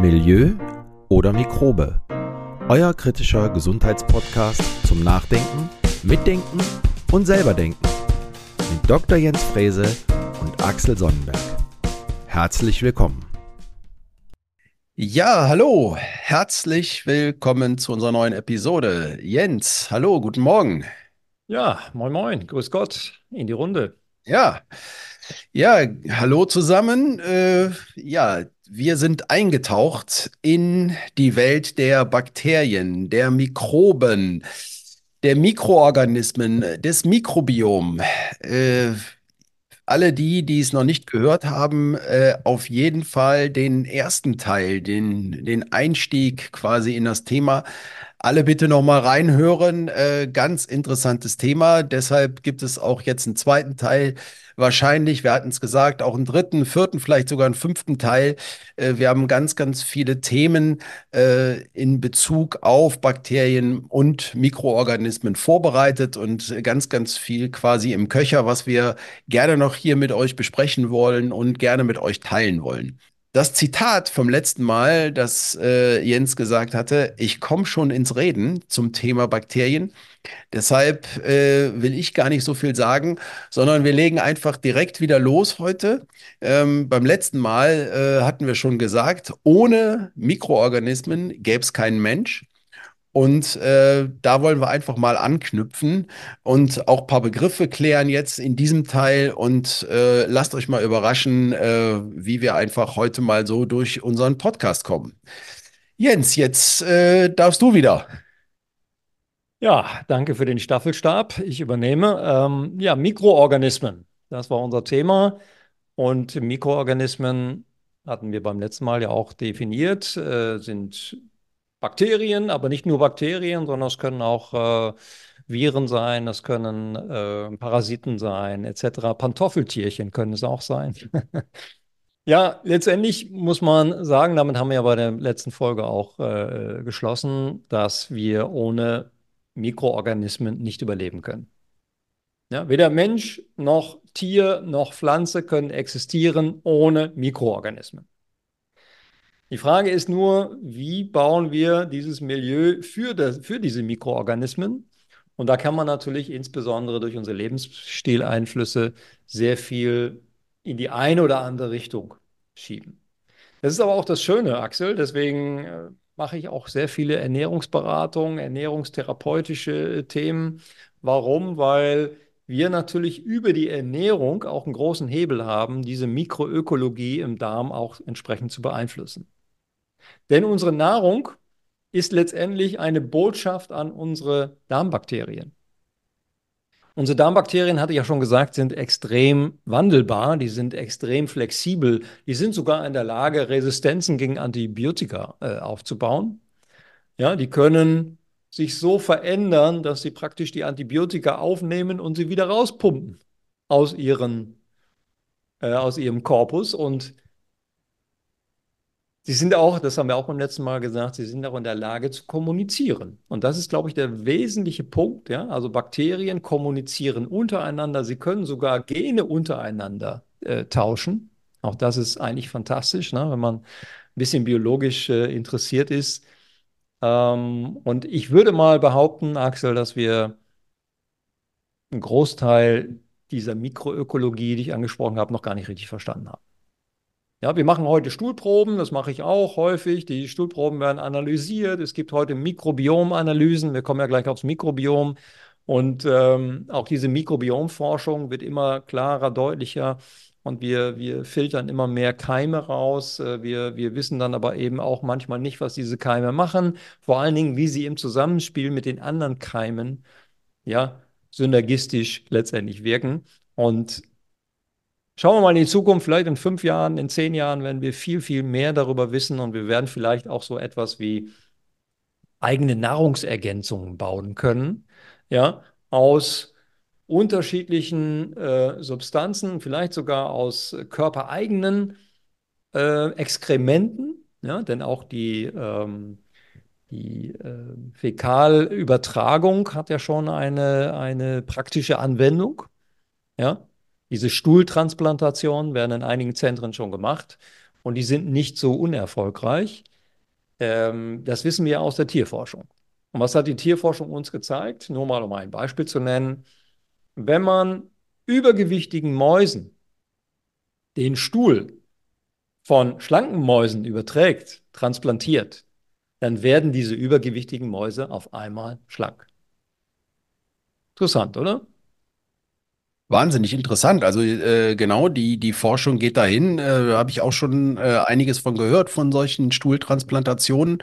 Milieu oder Mikrobe. Euer kritischer Gesundheitspodcast zum Nachdenken, Mitdenken und selberdenken. Mit Dr. Jens Frese und Axel Sonnenberg. Herzlich willkommen. Ja, hallo, herzlich willkommen zu unserer neuen Episode. Jens, hallo, guten Morgen. Ja, moin, moin, grüß Gott in die Runde. Ja, ja, hallo zusammen. Äh, ja, wir sind eingetaucht in die Welt der Bakterien, der Mikroben, der Mikroorganismen, des Mikrobiom. Äh, alle die, die es noch nicht gehört haben, äh, auf jeden Fall den ersten Teil, den, den Einstieg quasi in das Thema alle bitte noch mal reinhören. Äh, ganz interessantes Thema. Deshalb gibt es auch jetzt einen zweiten Teil. Wahrscheinlich, wir hatten es gesagt, auch einen dritten, vierten, vielleicht sogar einen fünften Teil. Äh, wir haben ganz, ganz viele Themen äh, in Bezug auf Bakterien und Mikroorganismen vorbereitet und ganz, ganz viel quasi im Köcher, was wir gerne noch hier mit euch besprechen wollen und gerne mit euch teilen wollen das Zitat vom letzten Mal, das äh, Jens gesagt hatte, ich komme schon ins Reden zum Thema Bakterien. Deshalb äh, will ich gar nicht so viel sagen, sondern wir legen einfach direkt wieder los heute. Ähm, beim letzten Mal äh, hatten wir schon gesagt, ohne Mikroorganismen gäbe es keinen Mensch. Und äh, da wollen wir einfach mal anknüpfen und auch ein paar Begriffe klären jetzt in diesem Teil. Und äh, lasst euch mal überraschen, äh, wie wir einfach heute mal so durch unseren Podcast kommen. Jens, jetzt äh, darfst du wieder. Ja, danke für den Staffelstab. Ich übernehme. Ähm, ja, Mikroorganismen, das war unser Thema. Und Mikroorganismen hatten wir beim letzten Mal ja auch definiert, äh, sind Bakterien, aber nicht nur Bakterien, sondern es können auch äh, Viren sein, es können äh, Parasiten sein, etc. Pantoffeltierchen können es auch sein. ja, letztendlich muss man sagen, damit haben wir ja bei der letzten Folge auch äh, geschlossen, dass wir ohne Mikroorganismen nicht überleben können. Ja, weder Mensch noch Tier noch Pflanze können existieren ohne Mikroorganismen. Die Frage ist nur, wie bauen wir dieses Milieu für, das, für diese Mikroorganismen? Und da kann man natürlich insbesondere durch unsere Lebensstileinflüsse sehr viel in die eine oder andere Richtung schieben. Das ist aber auch das Schöne, Axel. Deswegen äh, mache ich auch sehr viele Ernährungsberatungen, ernährungstherapeutische Themen. Warum? Weil wir natürlich über die Ernährung auch einen großen Hebel haben, diese Mikroökologie im Darm auch entsprechend zu beeinflussen. Denn unsere Nahrung ist letztendlich eine Botschaft an unsere Darmbakterien. Unsere Darmbakterien, hatte ich ja schon gesagt, sind extrem wandelbar, die sind extrem flexibel, die sind sogar in der Lage, Resistenzen gegen Antibiotika äh, aufzubauen. Ja, die können sich so verändern, dass sie praktisch die Antibiotika aufnehmen und sie wieder rauspumpen aus, ihren, äh, aus ihrem Korpus. Und Sie sind auch, das haben wir auch beim letzten Mal gesagt, sie sind auch in der Lage zu kommunizieren. Und das ist, glaube ich, der wesentliche Punkt. Ja? Also Bakterien kommunizieren untereinander. Sie können sogar Gene untereinander äh, tauschen. Auch das ist eigentlich fantastisch, ne? wenn man ein bisschen biologisch äh, interessiert ist. Ähm, und ich würde mal behaupten, Axel, dass wir einen Großteil dieser Mikroökologie, die ich angesprochen habe, noch gar nicht richtig verstanden haben. Ja, wir machen heute Stuhlproben, das mache ich auch häufig. Die Stuhlproben werden analysiert. Es gibt heute Mikrobiomanalysen. Wir kommen ja gleich aufs Mikrobiom. Und ähm, auch diese Mikrobiomforschung wird immer klarer, deutlicher. Und wir, wir filtern immer mehr Keime raus. Äh, wir, wir wissen dann aber eben auch manchmal nicht, was diese Keime machen. Vor allen Dingen, wie sie im Zusammenspiel mit den anderen Keimen ja, synergistisch letztendlich wirken. Und Schauen wir mal in die Zukunft, vielleicht in fünf Jahren, in zehn Jahren werden wir viel, viel mehr darüber wissen und wir werden vielleicht auch so etwas wie eigene Nahrungsergänzungen bauen können, ja, aus unterschiedlichen äh, Substanzen, vielleicht sogar aus körpereigenen äh, Exkrementen, ja, denn auch die, ähm, die äh, Fäkalübertragung hat ja schon eine, eine praktische Anwendung, ja. Diese Stuhltransplantationen werden in einigen Zentren schon gemacht. und die sind nicht so unerfolgreich. Ähm, das wissen wir aus der Tierforschung. Und was hat die Tierforschung uns gezeigt? Nur mal um ein Beispiel zu nennen. Wenn man übergewichtigen Mäusen den Stuhl von schlanken Mäusen überträgt, transplantiert, dann werden diese übergewichtigen Mäuse auf einmal schlank. Interessant, oder? Wahnsinnig interessant. Also äh, genau, die, die Forschung geht dahin. Äh, habe ich auch schon äh, einiges von gehört, von solchen Stuhltransplantationen,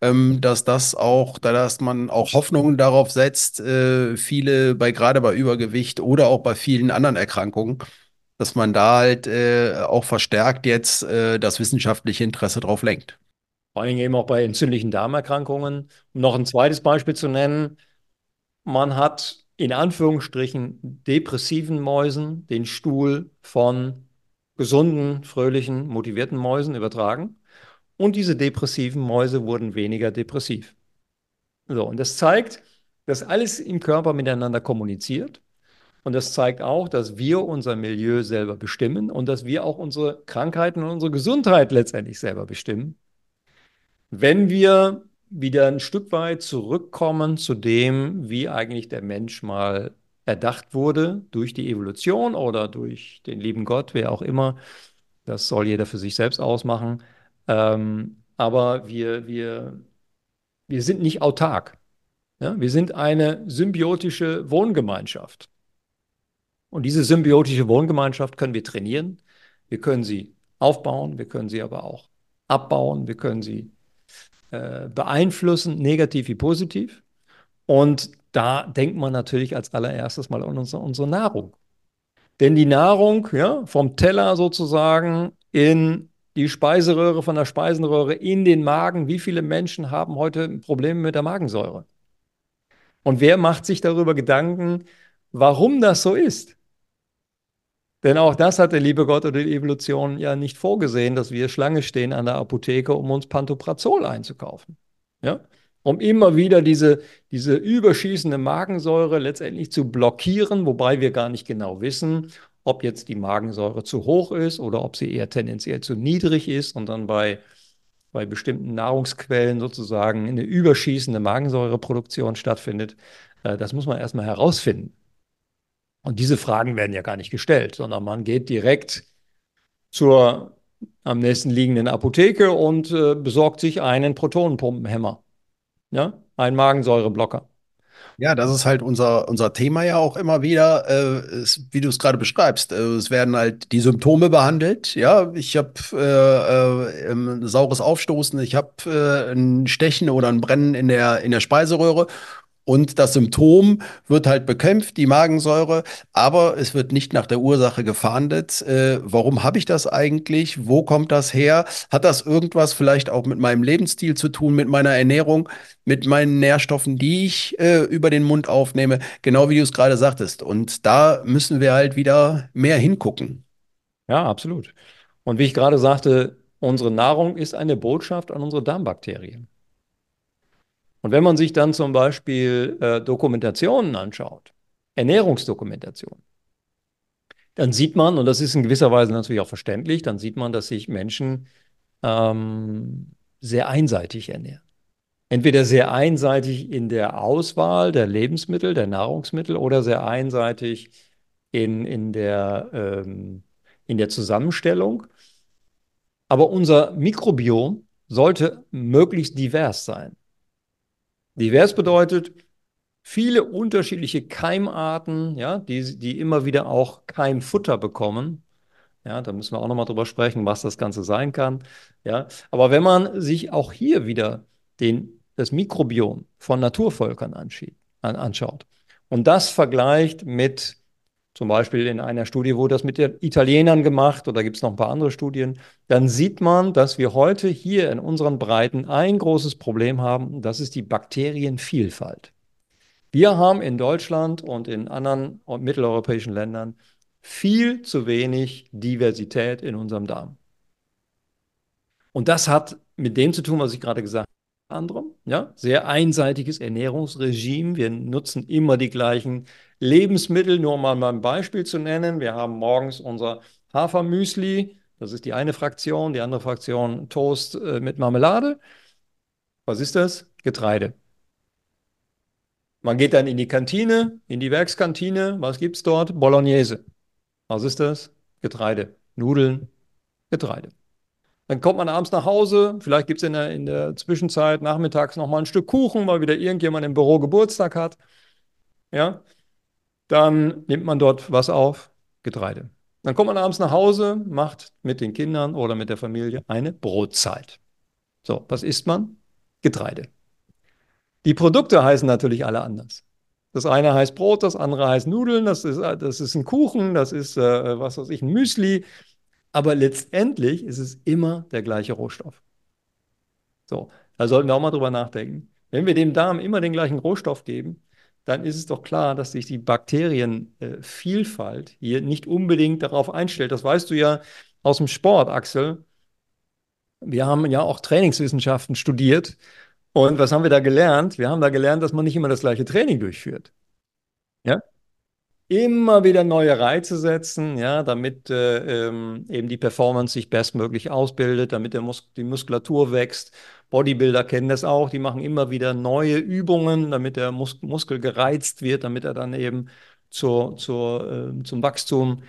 ähm, dass das auch, da dass man auch Hoffnungen darauf setzt, äh, viele bei gerade bei Übergewicht oder auch bei vielen anderen Erkrankungen, dass man da halt äh, auch verstärkt jetzt äh, das wissenschaftliche Interesse drauf lenkt. Vor allem eben auch bei entzündlichen Darmerkrankungen. Um noch ein zweites Beispiel zu nennen, man hat in Anführungsstrichen depressiven Mäusen den Stuhl von gesunden, fröhlichen, motivierten Mäusen übertragen. Und diese depressiven Mäuse wurden weniger depressiv. So, und das zeigt, dass alles im Körper miteinander kommuniziert. Und das zeigt auch, dass wir unser Milieu selber bestimmen und dass wir auch unsere Krankheiten und unsere Gesundheit letztendlich selber bestimmen. Wenn wir wieder ein Stück weit zurückkommen zu dem, wie eigentlich der Mensch mal erdacht wurde durch die Evolution oder durch den lieben Gott, wer auch immer. Das soll jeder für sich selbst ausmachen. Ähm, aber wir, wir, wir sind nicht autark. Ja? Wir sind eine symbiotische Wohngemeinschaft. Und diese symbiotische Wohngemeinschaft können wir trainieren. Wir können sie aufbauen, wir können sie aber auch abbauen, wir können sie äh, beeinflussen, negativ wie positiv. Und da denkt man natürlich als allererstes mal an unsere, unsere Nahrung. Denn die Nahrung, ja, vom Teller sozusagen in die Speiseröhre, von der Speisenröhre in den Magen. Wie viele Menschen haben heute Probleme mit der Magensäure? Und wer macht sich darüber Gedanken, warum das so ist? Denn auch das hat der liebe Gott oder die Evolution ja nicht vorgesehen, dass wir Schlange stehen an der Apotheke, um uns Pantoprazol einzukaufen. Ja? Um immer wieder diese, diese überschießende Magensäure letztendlich zu blockieren, wobei wir gar nicht genau wissen, ob jetzt die Magensäure zu hoch ist oder ob sie eher tendenziell zu niedrig ist und dann bei, bei bestimmten Nahrungsquellen sozusagen eine überschießende Magensäureproduktion stattfindet. Äh, das muss man erstmal herausfinden. Und diese Fragen werden ja gar nicht gestellt, sondern man geht direkt zur am nächsten liegenden Apotheke und äh, besorgt sich einen Protonenpumpenhemmer. Ja, einen Magensäureblocker. Ja, das ist halt unser, unser Thema ja auch immer wieder, äh, ist, wie du es gerade beschreibst. Äh, es werden halt die Symptome behandelt. Ja, ich habe äh, äh, ein saures Aufstoßen, ich habe äh, ein Stechen oder ein Brennen in der, in der Speiseröhre und das Symptom wird halt bekämpft, die Magensäure, aber es wird nicht nach der Ursache gefahndet. Äh, warum habe ich das eigentlich? Wo kommt das her? Hat das irgendwas vielleicht auch mit meinem Lebensstil zu tun, mit meiner Ernährung, mit meinen Nährstoffen, die ich äh, über den Mund aufnehme? Genau wie du es gerade sagtest. Und da müssen wir halt wieder mehr hingucken. Ja, absolut. Und wie ich gerade sagte, unsere Nahrung ist eine Botschaft an unsere Darmbakterien. Und wenn man sich dann zum Beispiel äh, Dokumentationen anschaut, Ernährungsdokumentationen, dann sieht man, und das ist in gewisser Weise natürlich auch verständlich, dann sieht man, dass sich Menschen ähm, sehr einseitig ernähren. Entweder sehr einseitig in der Auswahl der Lebensmittel, der Nahrungsmittel oder sehr einseitig in, in, der, ähm, in der Zusammenstellung. Aber unser Mikrobiom sollte möglichst divers sein. Divers bedeutet viele unterschiedliche Keimarten, ja, die, die immer wieder auch Keimfutter bekommen. Ja, da müssen wir auch nochmal drüber sprechen, was das Ganze sein kann. Ja, aber wenn man sich auch hier wieder den, das Mikrobiom von Naturvölkern anschaut und das vergleicht mit zum Beispiel in einer Studie wurde das mit Italienern gemacht oder gibt es noch ein paar andere Studien, dann sieht man, dass wir heute hier in unseren Breiten ein großes Problem haben, und das ist die Bakterienvielfalt. Wir haben in Deutschland und in anderen mitteleuropäischen Ländern viel zu wenig Diversität in unserem Darm. Und das hat mit dem zu tun, was ich gerade gesagt habe anderem. Ja, sehr einseitiges Ernährungsregime. Wir nutzen immer die gleichen Lebensmittel. Nur mal ein Beispiel zu nennen. Wir haben morgens unser Hafermüsli. Das ist die eine Fraktion, die andere Fraktion Toast äh, mit Marmelade. Was ist das? Getreide. Man geht dann in die Kantine, in die Werkskantine. Was gibt es dort? Bolognese. Was ist das? Getreide. Nudeln, Getreide. Dann kommt man abends nach Hause, vielleicht gibt es in der, in der Zwischenzeit nachmittags noch mal ein Stück Kuchen, weil wieder irgendjemand im Büro Geburtstag hat. Ja, dann nimmt man dort was auf, Getreide. Dann kommt man abends nach Hause, macht mit den Kindern oder mit der Familie eine Brotzeit. So, was isst man? Getreide. Die Produkte heißen natürlich alle anders. Das eine heißt Brot, das andere heißt Nudeln, das ist, das ist ein Kuchen, das ist, äh, was weiß ich, ein Müsli. Aber letztendlich ist es immer der gleiche Rohstoff. So, da sollten wir auch mal drüber nachdenken. Wenn wir dem Darm immer den gleichen Rohstoff geben, dann ist es doch klar, dass sich die Bakterienvielfalt äh, hier nicht unbedingt darauf einstellt. Das weißt du ja aus dem Sport, Axel. Wir haben ja auch Trainingswissenschaften studiert. Und was haben wir da gelernt? Wir haben da gelernt, dass man nicht immer das gleiche Training durchführt. Ja? Immer wieder neue Reize setzen, ja, damit äh, ähm, eben die Performance sich bestmöglich ausbildet, damit Mus die Muskulatur wächst. Bodybuilder kennen das auch, die machen immer wieder neue Übungen, damit der Mus Muskel gereizt wird, damit er dann eben zur, zur, äh, zum Wachstum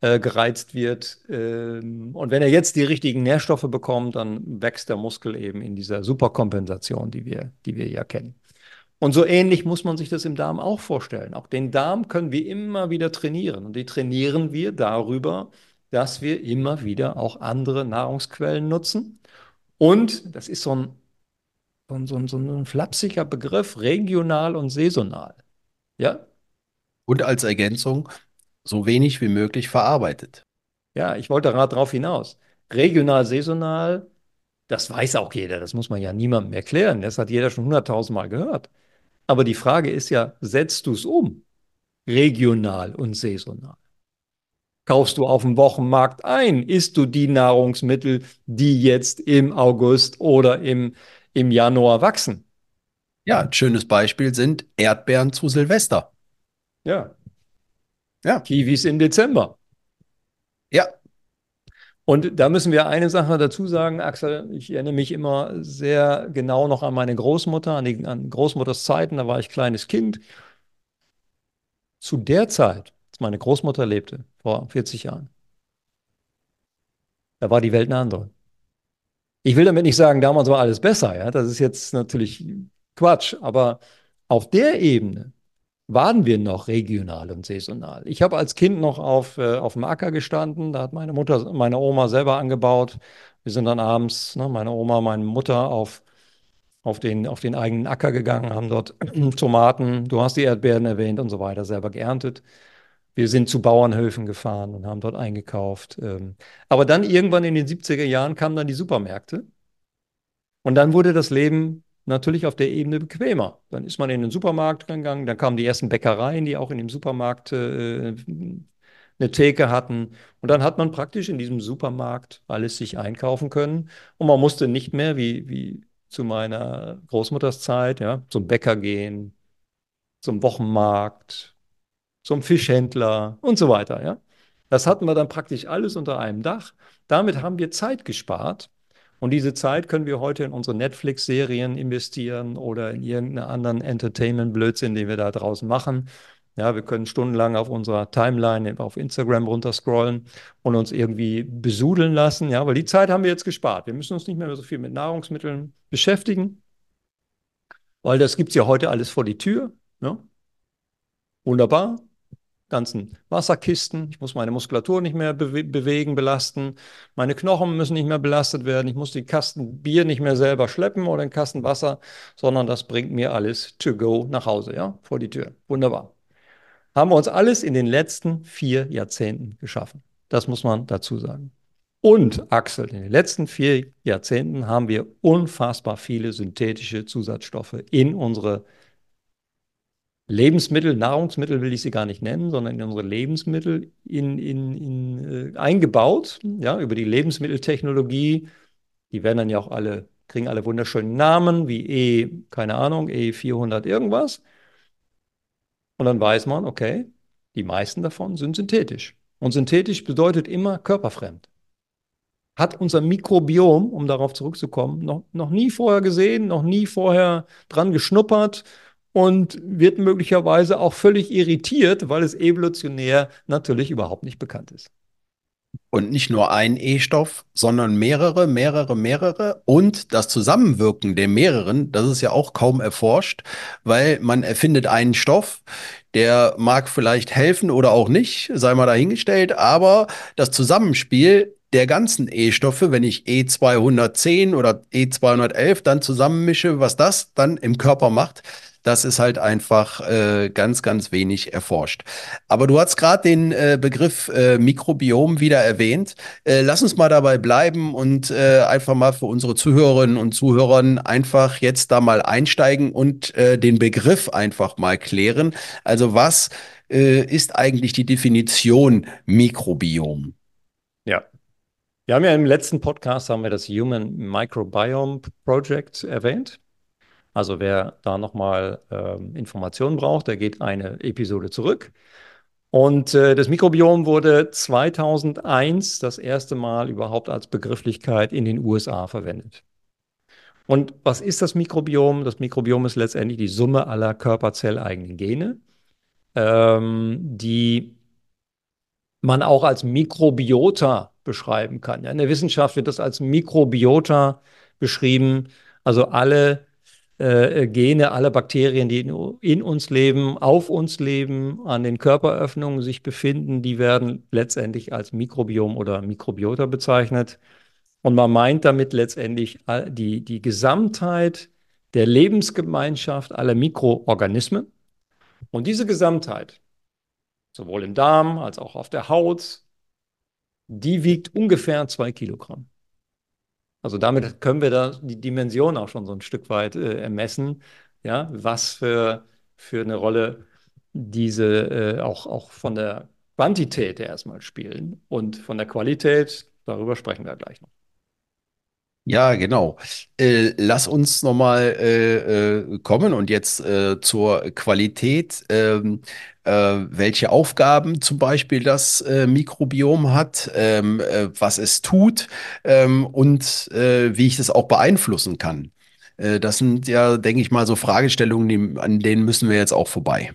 äh, gereizt wird. Ähm, und wenn er jetzt die richtigen Nährstoffe bekommt, dann wächst der Muskel eben in dieser Superkompensation, die wir, die wir ja kennen. Und so ähnlich muss man sich das im Darm auch vorstellen. Auch den Darm können wir immer wieder trainieren. Und die trainieren wir darüber, dass wir immer wieder auch andere Nahrungsquellen nutzen. Und das ist so ein, so ein, so ein flapsiger Begriff, regional und saisonal. Ja? Und als Ergänzung, so wenig wie möglich verarbeitet. Ja, ich wollte gerade darauf hinaus. Regional, saisonal, das weiß auch jeder, das muss man ja niemandem erklären. Das hat jeder schon hunderttausendmal gehört. Aber die Frage ist ja, setzt du es um? Regional und saisonal. Kaufst du auf dem Wochenmarkt ein? Isst du die Nahrungsmittel, die jetzt im August oder im, im Januar wachsen? Ja, ein schönes Beispiel sind Erdbeeren zu Silvester. Ja. Ja. Kiwis im Dezember. Ja, und da müssen wir eine Sache dazu sagen, Axel. Ich erinnere mich immer sehr genau noch an meine Großmutter, an, die, an Großmutters Zeiten. Da war ich kleines Kind. Zu der Zeit, als meine Großmutter lebte, vor 40 Jahren, da war die Welt eine andere. Ich will damit nicht sagen, damals war alles besser. Ja? Das ist jetzt natürlich Quatsch. Aber auf der Ebene waren wir noch regional und saisonal. Ich habe als Kind noch auf, äh, auf dem Acker gestanden, da hat meine Mutter, meine Oma selber angebaut. Wir sind dann abends, ne, meine Oma, meine Mutter auf, auf, den, auf den eigenen Acker gegangen, haben dort Tomaten, du hast die Erdbeeren erwähnt und so weiter, selber geerntet. Wir sind zu Bauernhöfen gefahren und haben dort eingekauft. Ähm. Aber dann irgendwann in den 70er Jahren kamen dann die Supermärkte. Und dann wurde das Leben natürlich auf der Ebene bequemer. Dann ist man in den Supermarkt gegangen, dann kamen die ersten Bäckereien, die auch in dem Supermarkt äh, eine Theke hatten. Und dann hat man praktisch in diesem Supermarkt alles sich einkaufen können. Und man musste nicht mehr, wie, wie zu meiner Großmutters Zeit, ja, zum Bäcker gehen, zum Wochenmarkt, zum Fischhändler und so weiter. Ja. Das hatten wir dann praktisch alles unter einem Dach. Damit haben wir Zeit gespart und diese Zeit können wir heute in unsere Netflix-Serien investieren oder in irgendeinen anderen Entertainment-Blödsinn, den wir da draußen machen. Ja, wir können stundenlang auf unserer Timeline auf Instagram runterscrollen und uns irgendwie besudeln lassen, ja, weil die Zeit haben wir jetzt gespart. Wir müssen uns nicht mehr so viel mit Nahrungsmitteln beschäftigen, weil das gibt es ja heute alles vor die Tür. Ja. Wunderbar ganzen Wasserkisten. Ich muss meine Muskulatur nicht mehr bewe bewegen, belasten. Meine Knochen müssen nicht mehr belastet werden. Ich muss die Kasten Bier nicht mehr selber schleppen oder den Kasten Wasser, sondern das bringt mir alles to go nach Hause, ja, vor die Tür. Wunderbar. Haben wir uns alles in den letzten vier Jahrzehnten geschaffen. Das muss man dazu sagen. Und Axel, in den letzten vier Jahrzehnten haben wir unfassbar viele synthetische Zusatzstoffe in unsere Lebensmittel, Nahrungsmittel will ich sie gar nicht nennen, sondern in unsere Lebensmittel in, in, in, äh, eingebaut, ja, über die Lebensmitteltechnologie. Die werden dann ja auch alle, kriegen alle wunderschönen Namen, wie E, keine Ahnung, E400 irgendwas. Und dann weiß man, okay, die meisten davon sind synthetisch. Und synthetisch bedeutet immer körperfremd. hat unser Mikrobiom, um darauf zurückzukommen, noch, noch nie vorher gesehen, noch nie vorher dran geschnuppert und wird möglicherweise auch völlig irritiert, weil es evolutionär natürlich überhaupt nicht bekannt ist. Und nicht nur ein E-Stoff, sondern mehrere, mehrere, mehrere. Und das Zusammenwirken der mehreren, das ist ja auch kaum erforscht, weil man erfindet einen Stoff, der mag vielleicht helfen oder auch nicht, sei mal dahingestellt, aber das Zusammenspiel der ganzen E-Stoffe, wenn ich E210 oder E211 dann zusammenmische, was das dann im Körper macht, das ist halt einfach äh, ganz, ganz wenig erforscht. Aber du hast gerade den äh, Begriff äh, Mikrobiom wieder erwähnt. Äh, lass uns mal dabei bleiben und äh, einfach mal für unsere Zuhörerinnen und Zuhörer einfach jetzt da mal einsteigen und äh, den Begriff einfach mal klären. Also was ist eigentlich die Definition Mikrobiom? Ja, wir haben ja im letzten Podcast haben wir das Human Microbiome Project erwähnt. Also wer da nochmal ähm, Informationen braucht, der geht eine Episode zurück. Und äh, das Mikrobiom wurde 2001 das erste Mal überhaupt als Begrifflichkeit in den USA verwendet. Und was ist das Mikrobiom? Das Mikrobiom ist letztendlich die Summe aller körperzelleigenen Gene, ähm, die man auch als Mikrobiota beschreiben kann. Ja, in der Wissenschaft wird das als Mikrobiota beschrieben, also alle äh, äh, Gene, alle Bakterien, die in, in, uns leben, auf uns leben, an den Körperöffnungen sich befinden, die werden letztendlich als Mikrobiom oder Mikrobiota bezeichnet. Und man meint damit letztendlich die, die Gesamtheit der Lebensgemeinschaft aller Mikroorganismen. Und diese Gesamtheit, sowohl im Darm als auch auf der Haut, die wiegt ungefähr zwei Kilogramm. Also damit können wir da die Dimension auch schon so ein Stück weit äh, ermessen, ja, was für, für eine Rolle diese äh, auch, auch von der Quantität erstmal spielen und von der Qualität, darüber sprechen wir gleich noch. Ja, genau. Äh, lass uns nochmal äh, äh, kommen und jetzt äh, zur Qualität. Ähm, äh, welche Aufgaben zum Beispiel das äh, Mikrobiom hat, ähm, äh, was es tut ähm, und äh, wie ich das auch beeinflussen kann. Äh, das sind ja, denke ich mal, so Fragestellungen, die, an denen müssen wir jetzt auch vorbei.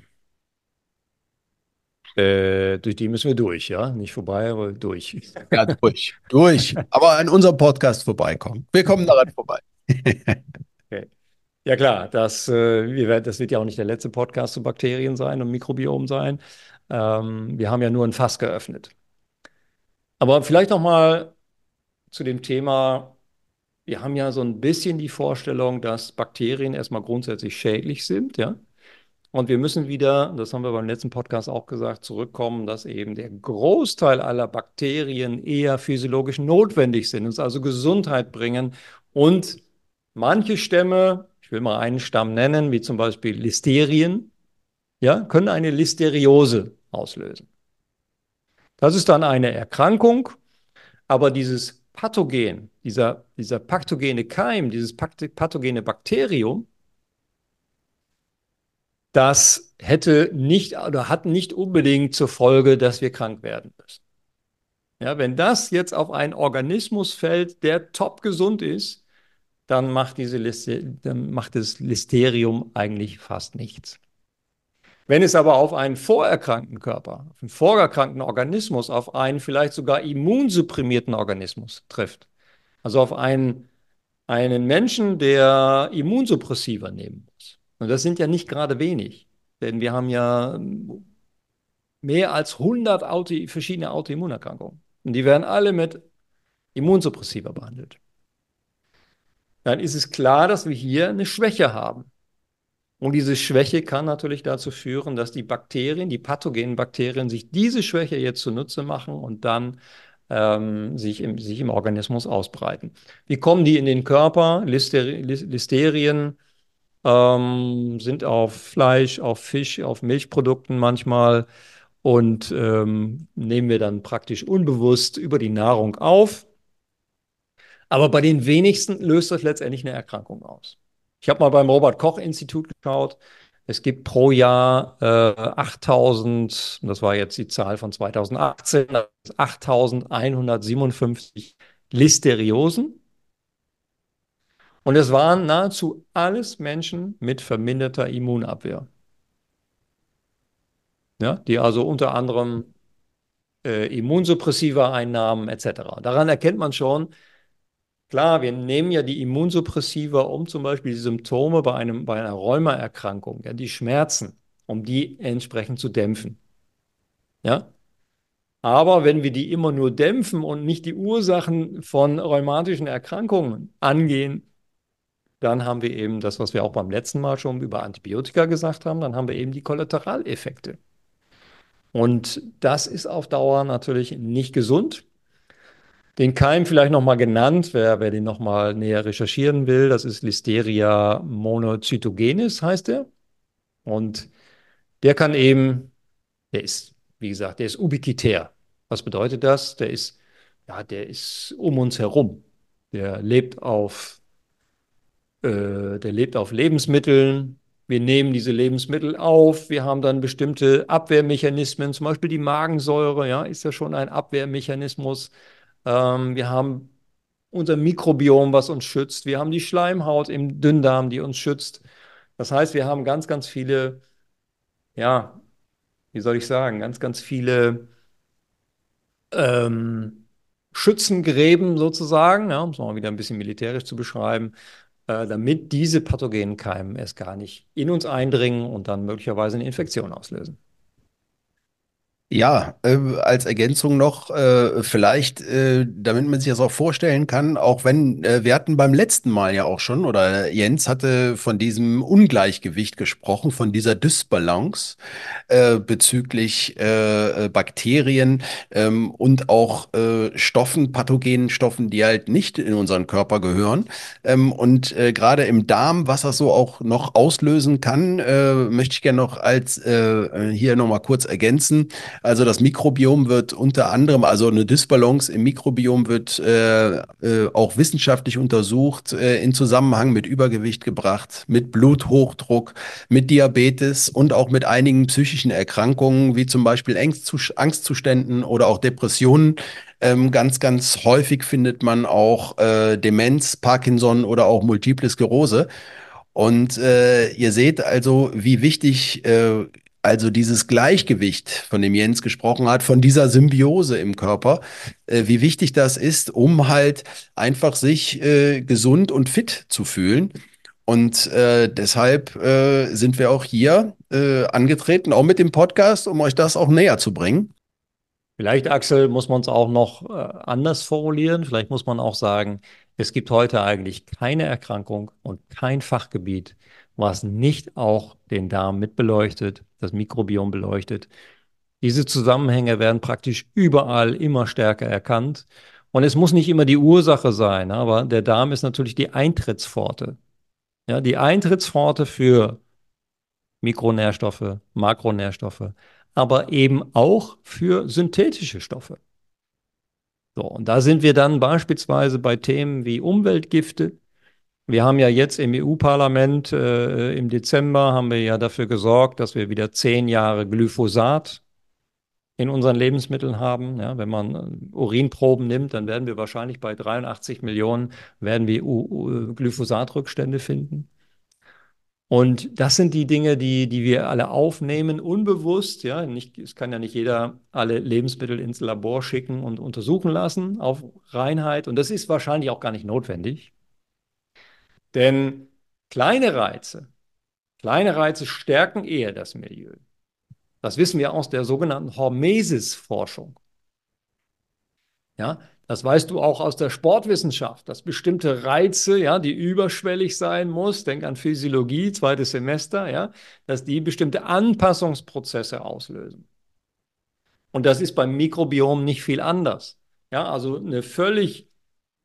Äh, durch die müssen wir durch, ja? Nicht vorbei, aber durch. Ja, durch. durch. Aber an unserem Podcast vorbeikommen. Wir kommen daran vorbei. okay. Ja, klar, das, äh, wir, das wird ja auch nicht der letzte Podcast zu Bakterien sein und Mikrobiom sein. Ähm, wir haben ja nur ein Fass geöffnet. Aber vielleicht noch mal zu dem Thema. Wir haben ja so ein bisschen die Vorstellung, dass Bakterien erstmal grundsätzlich schädlich sind, ja. Und wir müssen wieder, das haben wir beim letzten Podcast auch gesagt, zurückkommen, dass eben der Großteil aller Bakterien eher physiologisch notwendig sind, uns also Gesundheit bringen. Und manche Stämme, ich will mal einen Stamm nennen, wie zum Beispiel Listerien, ja, können eine Listeriose auslösen. Das ist dann eine Erkrankung, aber dieses Pathogen, dieser, dieser pathogene Keim, dieses pathogene Bakterium, das hätte nicht oder hat nicht unbedingt zur Folge, dass wir krank werden müssen. Ja, wenn das jetzt auf einen Organismus fällt, der top gesund ist, dann macht, diese Liste, dann macht das Listerium eigentlich fast nichts. Wenn es aber auf einen vorerkrankten Körper, auf einen vorerkrankten Organismus, auf einen vielleicht sogar immunsupprimierten Organismus trifft, also auf einen, einen Menschen, der Immunsuppressiva nehmen und das sind ja nicht gerade wenig, denn wir haben ja mehr als 100 Auto, verschiedene Autoimmunerkrankungen. Und die werden alle mit Immunsuppressiva behandelt. Dann ist es klar, dass wir hier eine Schwäche haben. Und diese Schwäche kann natürlich dazu führen, dass die Bakterien, die pathogenen Bakterien, sich diese Schwäche jetzt zunutze machen und dann ähm, sich, im, sich im Organismus ausbreiten. Wie kommen die in den Körper? Lister Listerien ähm, sind auf Fleisch, auf Fisch, auf Milchprodukten manchmal und ähm, nehmen wir dann praktisch unbewusst über die Nahrung auf. Aber bei den wenigsten löst das letztendlich eine Erkrankung aus. Ich habe mal beim Robert-Koch-Institut geschaut. Es gibt pro Jahr äh, 8000, das war jetzt die Zahl von 2018, 8157 Listeriosen. Und es waren nahezu alles Menschen mit verminderter Immunabwehr. Ja, die also unter anderem äh, Immunsuppressiva einnahmen etc. Daran erkennt man schon, klar, wir nehmen ja die Immunsuppressiva, um zum Beispiel die Symptome bei, einem, bei einer Rheumaerkrankung, ja, die Schmerzen, um die entsprechend zu dämpfen. Ja? Aber wenn wir die immer nur dämpfen und nicht die Ursachen von rheumatischen Erkrankungen angehen, dann haben wir eben das, was wir auch beim letzten Mal schon über Antibiotika gesagt haben, dann haben wir eben die Kollateraleffekte. Und das ist auf Dauer natürlich nicht gesund. Den Keim vielleicht nochmal genannt, wer, wer den nochmal näher recherchieren will, das ist Listeria monocytogenes, heißt er. Und der kann eben, der ist, wie gesagt, der ist ubiquitär. Was bedeutet das? Der ist, ja, der ist um uns herum. Der lebt auf, äh, der lebt auf Lebensmitteln. Wir nehmen diese Lebensmittel auf. Wir haben dann bestimmte Abwehrmechanismen, zum Beispiel die Magensäure, ja, ist ja schon ein Abwehrmechanismus. Ähm, wir haben unser Mikrobiom, was uns schützt. Wir haben die Schleimhaut im Dünndarm, die uns schützt. Das heißt, wir haben ganz, ganz viele, ja, wie soll ich sagen, ganz, ganz viele ähm, Schützengräben sozusagen, ja, um es mal wieder ein bisschen militärisch zu beschreiben, damit diese pathogenen Keimen erst gar nicht in uns eindringen und dann möglicherweise eine Infektion auslösen. Ja, äh, als Ergänzung noch, äh, vielleicht, äh, damit man sich das auch vorstellen kann, auch wenn äh, wir hatten beim letzten Mal ja auch schon, oder Jens hatte von diesem Ungleichgewicht gesprochen, von dieser Dysbalance äh, bezüglich äh, Bakterien ähm, und auch Stoffen, pathogenen Stoffen, die halt nicht in unseren Körper gehören. Ähm, und gerade im Darm, was das so auch noch auslösen kann, möchte ich gerne noch als hier nochmal kurz ergänzen. Also das Mikrobiom wird unter anderem, also eine Dysbalance im Mikrobiom wird äh, äh, auch wissenschaftlich untersucht, äh, in Zusammenhang mit Übergewicht gebracht, mit Bluthochdruck, mit Diabetes und auch mit einigen psychischen Erkrankungen, wie zum Beispiel Angstzuständen oder auch Depressionen. Ähm, ganz, ganz häufig findet man auch äh, Demenz, Parkinson oder auch Multiple Sklerose. Und äh, ihr seht also, wie wichtig äh, also dieses Gleichgewicht, von dem Jens gesprochen hat, von dieser Symbiose im Körper, äh, wie wichtig das ist, um halt einfach sich äh, gesund und fit zu fühlen. Und äh, deshalb äh, sind wir auch hier äh, angetreten, auch mit dem Podcast, um euch das auch näher zu bringen. Vielleicht, Axel, muss man es auch noch äh, anders formulieren. Vielleicht muss man auch sagen, es gibt heute eigentlich keine Erkrankung und kein Fachgebiet, was nicht auch den Darm mit beleuchtet, das Mikrobiom beleuchtet. Diese Zusammenhänge werden praktisch überall immer stärker erkannt. Und es muss nicht immer die Ursache sein, aber der Darm ist natürlich die Eintrittspforte. Ja, die Eintrittspforte für Mikronährstoffe, Makronährstoffe, aber eben auch für synthetische Stoffe. So, und da sind wir dann beispielsweise bei Themen wie Umweltgifte, wir haben ja jetzt im EU-Parlament äh, im Dezember haben wir ja dafür gesorgt, dass wir wieder zehn Jahre Glyphosat in unseren Lebensmitteln haben. Ja, wenn man äh, Urinproben nimmt, dann werden wir wahrscheinlich bei 83 Millionen werden wir Glyphosatrückstände finden. Und das sind die Dinge, die, die wir alle aufnehmen, unbewusst. Ja, nicht, es kann ja nicht jeder alle Lebensmittel ins Labor schicken und untersuchen lassen auf Reinheit. Und das ist wahrscheinlich auch gar nicht notwendig. Denn kleine Reize, kleine Reize stärken eher das Milieu. Das wissen wir aus der sogenannten Hormesis-Forschung. Ja, das weißt du auch aus der Sportwissenschaft, dass bestimmte Reize, ja, die überschwellig sein muss, denk an Physiologie, zweites Semester, ja, dass die bestimmte Anpassungsprozesse auslösen. Und das ist beim Mikrobiom nicht viel anders. Ja, also eine völlig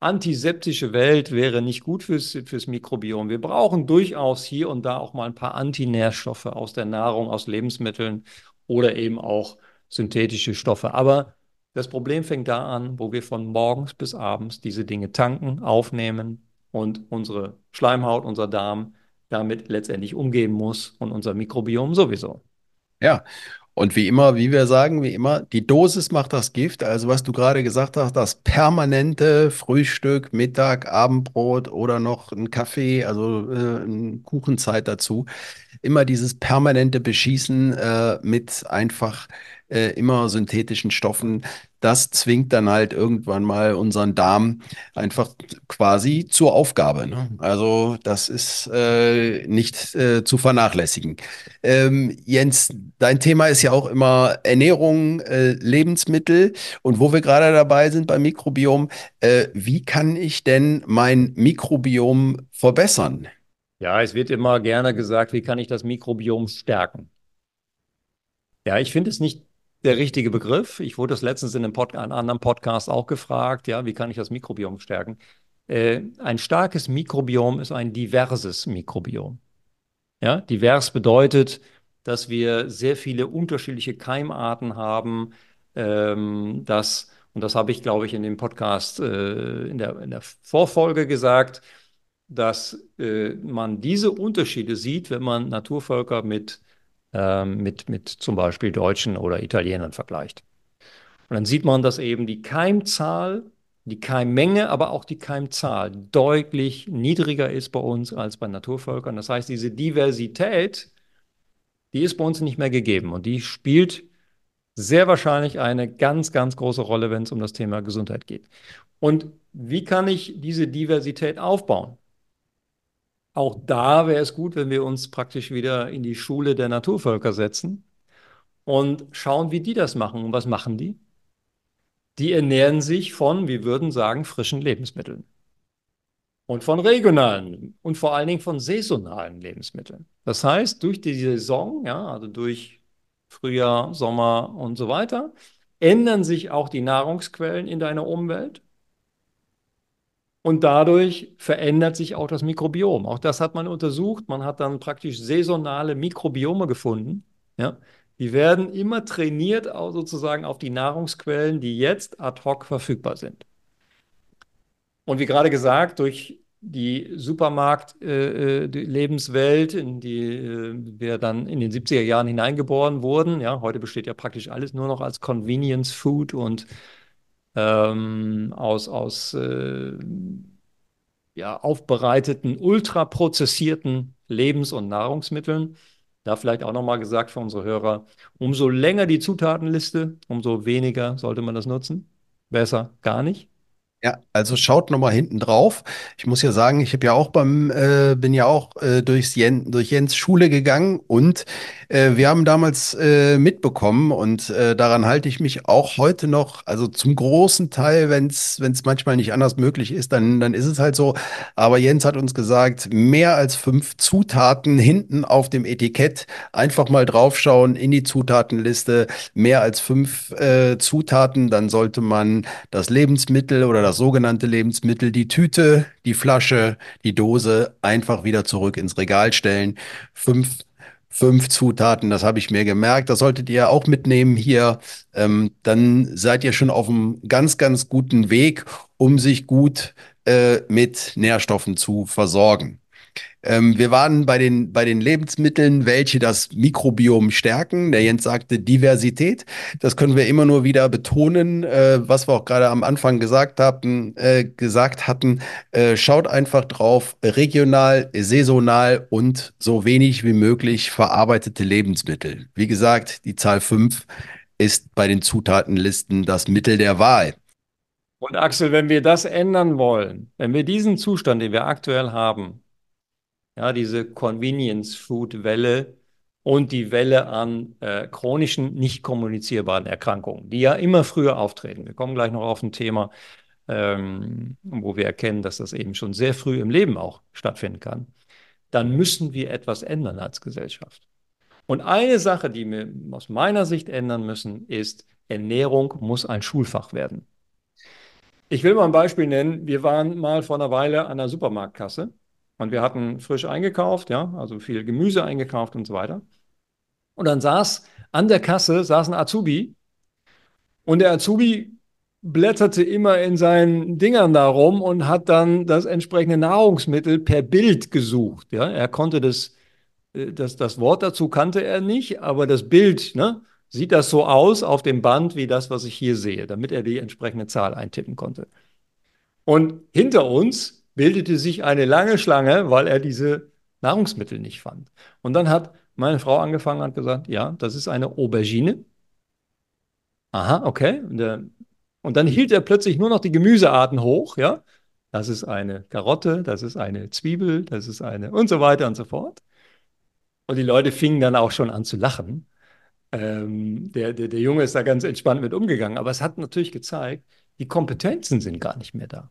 antiseptische Welt wäre nicht gut fürs, fürs Mikrobiom. Wir brauchen durchaus hier und da auch mal ein paar Antinährstoffe aus der Nahrung, aus Lebensmitteln oder eben auch synthetische Stoffe. Aber das Problem fängt da an, wo wir von morgens bis abends diese Dinge tanken, aufnehmen und unsere Schleimhaut, unser Darm damit letztendlich umgehen muss und unser Mikrobiom sowieso. Ja, Und wie immer, wie wir sagen, wie immer, die Dosis macht das Gift. Also was du gerade gesagt hast, das permanente Frühstück, Mittag, Abendbrot oder noch ein Kaffee, also äh, Kuchenzeit dazu. Immer dieses permanente Beschießen äh, mit einfach äh, immer synthetischen Stoffen, das zwingt dann halt irgendwann mal unseren Darm einfach quasi zur Aufgabe. Ne? Also das ist äh, nicht äh, zu vernachlässigen. Ähm, Jens, dein Thema ist ja auch immer Ernährung, äh, Lebensmittel und wo wir gerade dabei sind beim Mikrobiom, äh, wie kann ich denn mein Mikrobiom verbessern? Ja, es wird immer gerne gesagt, wie kann ich das Mikrobiom stärken? Ja, ich finde es nicht der richtige Begriff. Ich wurde das letztens in einem, Pod einem anderen Podcast auch gefragt, ja, wie kann ich das Mikrobiom stärken? Äh, ein starkes Mikrobiom ist ein diverses Mikrobiom. Ja, divers bedeutet, dass wir sehr viele unterschiedliche Keimarten haben, ähm, dass, und das habe ich, glaube ich, in dem Podcast äh, in, der, in der Vorfolge gesagt, dass äh, man diese Unterschiede sieht, wenn man Naturvölker mit ähm, mit, mit zum Beispiel Deutschen oder Italienern vergleicht. Und dann sieht man, dass eben die Keimzahl, die Keimmenge, aber auch die Keimzahl deutlich niedriger ist bei uns als bei Naturvölkern. Das heißt, diese Diversität, die ist bei uns nicht mehr gegeben und die spielt sehr wahrscheinlich eine ganz, ganz große Rolle, wenn es um das Thema Gesundheit geht. Und wie kann ich diese Diversität aufbauen? Auch da wäre es gut, wenn wir uns praktisch wieder in die Schule der Naturvölker setzen und schauen, wie die das machen. Und was machen die? Die ernähren sich von, wir würden sagen, frischen Lebensmitteln. Und von regionalen und vor allen Dingen von saisonalen Lebensmitteln. Das heißt, durch die Saison, ja, also durch Frühjahr, Sommer und so weiter, ändern sich auch die Nahrungsquellen in deiner Umwelt und dadurch verändert sich auch das Mikrobiom. Auch das hat man untersucht. Man hat dann praktisch saisonale Mikrobiome gefunden. Ja? Die werden immer trainiert sozusagen auf die Nahrungsquellen, die jetzt ad hoc verfügbar sind. Und wie gerade gesagt, durch die Supermarkt-Lebenswelt, äh, in die äh, wir dann in den 70er Jahren hineingeboren wurden. Ja, heute besteht ja praktisch alles nur noch als Convenience Food und ähm, aus, aus äh, ja, aufbereiteten, ultraprozessierten Lebens- und Nahrungsmitteln. Da vielleicht auch nochmal gesagt für unsere Hörer, umso länger die Zutatenliste, umso weniger sollte man das nutzen. Besser gar nicht. Ja, also schaut nochmal hinten drauf. Ich muss ja sagen, ich habe ja auch beim, äh, bin ja auch äh, durchs Jen, durch Jens Schule gegangen und äh, wir haben damals äh, mitbekommen und äh, daran halte ich mich auch heute noch, also zum großen Teil, wenn es manchmal nicht anders möglich ist, dann, dann ist es halt so. Aber Jens hat uns gesagt, mehr als fünf Zutaten hinten auf dem Etikett, einfach mal draufschauen in die Zutatenliste, mehr als fünf äh, Zutaten, dann sollte man das Lebensmittel oder das das sogenannte Lebensmittel, die Tüte, die Flasche, die Dose einfach wieder zurück ins Regal stellen. Fünf, fünf Zutaten, das habe ich mir gemerkt. Das solltet ihr auch mitnehmen hier. Ähm, dann seid ihr schon auf einem ganz, ganz guten Weg, um sich gut äh, mit Nährstoffen zu versorgen. Ähm, wir waren bei den, bei den Lebensmitteln, welche das Mikrobiom stärken. Der Jens sagte Diversität. Das können wir immer nur wieder betonen, äh, was wir auch gerade am Anfang gesagt haben, äh, gesagt hatten. Äh, schaut einfach drauf, regional, saisonal und so wenig wie möglich verarbeitete Lebensmittel. Wie gesagt, die Zahl 5 ist bei den Zutatenlisten das Mittel der Wahl. Und Axel, wenn wir das ändern wollen, wenn wir diesen Zustand, den wir aktuell haben, ja, diese Convenience-Food-Welle und die Welle an äh, chronischen, nicht kommunizierbaren Erkrankungen, die ja immer früher auftreten. Wir kommen gleich noch auf ein Thema, ähm, wo wir erkennen, dass das eben schon sehr früh im Leben auch stattfinden kann. Dann müssen wir etwas ändern als Gesellschaft. Und eine Sache, die wir aus meiner Sicht ändern müssen, ist, Ernährung muss ein Schulfach werden. Ich will mal ein Beispiel nennen. Wir waren mal vor einer Weile an der Supermarktkasse und wir hatten frisch eingekauft, ja, also viel Gemüse eingekauft und so weiter. Und dann saß an der Kasse saß ein Azubi und der Azubi blätterte immer in seinen Dingern da rum und hat dann das entsprechende Nahrungsmittel per Bild gesucht. Ja, er konnte das, äh, das, das Wort dazu kannte er nicht, aber das Bild, ne, sieht das so aus auf dem Band wie das, was ich hier sehe, damit er die entsprechende Zahl eintippen konnte. Und hinter uns bildete sich eine lange Schlange, weil er diese Nahrungsmittel nicht fand. Und dann hat meine Frau angefangen und gesagt, ja, das ist eine Aubergine. Aha, okay. Und, der, und dann hielt er plötzlich nur noch die Gemüsearten hoch, ja. Das ist eine Karotte, das ist eine Zwiebel, das ist eine und so weiter und so fort. Und die Leute fingen dann auch schon an zu lachen. Ähm, der, der, der Junge ist da ganz entspannt mit umgegangen. Aber es hat natürlich gezeigt, die Kompetenzen sind gar nicht mehr da.